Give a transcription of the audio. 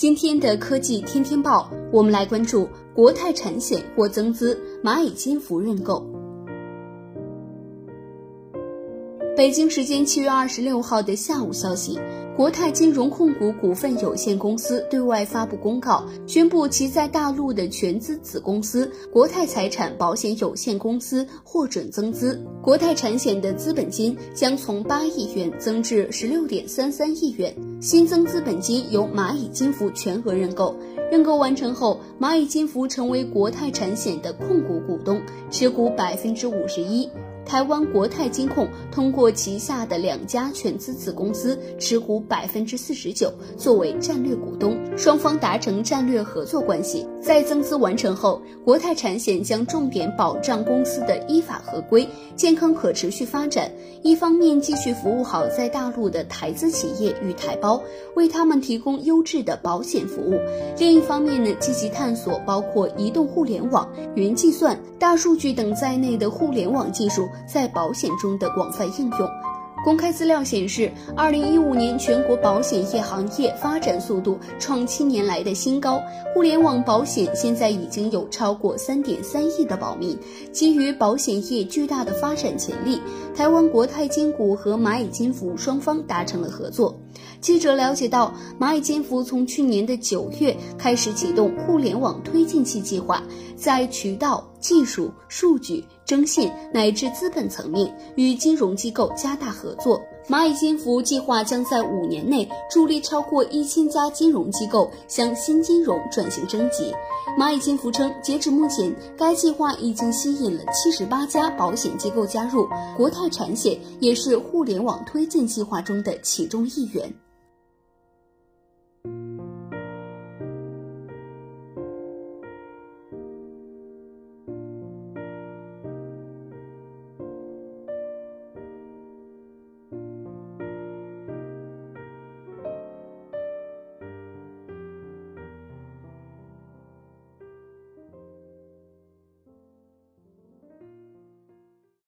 今天的科技天天报，我们来关注国泰产险或增资，蚂蚁金服认购。北京时间七月二十六号的下午消息。国泰金融控股股份有限公司对外发布公告，宣布其在大陆的全资子公司国泰财产保险有限公司获准增资。国泰产险的资本金将从八亿元增至十六点三三亿元，新增资本金由蚂蚁金服全额认购。认购完成后，蚂蚁金服成为国泰产险的控股股东，持股百分之五十一。台湾国泰金控通过旗下的两家全资子公司持股百分之四十九，作为战略股东，双方达成战略合作关系。在增资完成后，国泰产险将重点保障公司的依法合规、健康可持续发展。一方面继续服务好在大陆的台资企业与台胞，为他们提供优质的保险服务；另一方面呢，积极探索包括移动互联网、云计算、大数据等在内的互联网技术。在保险中的广泛应用。公开资料显示，二零一五年全国保险业行业发展速度创七年来的新高。互联网保险现在已经有超过三点三亿的保民。基于保险业巨大的发展潜力，台湾国泰金股和蚂蚁金服双方达成了合作。记者了解到，蚂蚁金服从去年的九月开始启动互联网推进器计划，在渠道、技术、数据、征信乃至资本层面与金融机构加大合作。蚂蚁金服计划将在五年内助力超过一千家金融机构向新金融转型升级。蚂蚁金服称，截止目前，该计划已经吸引了七十八家保险机构加入，国泰产险也是互联网推进计划中的其中一员。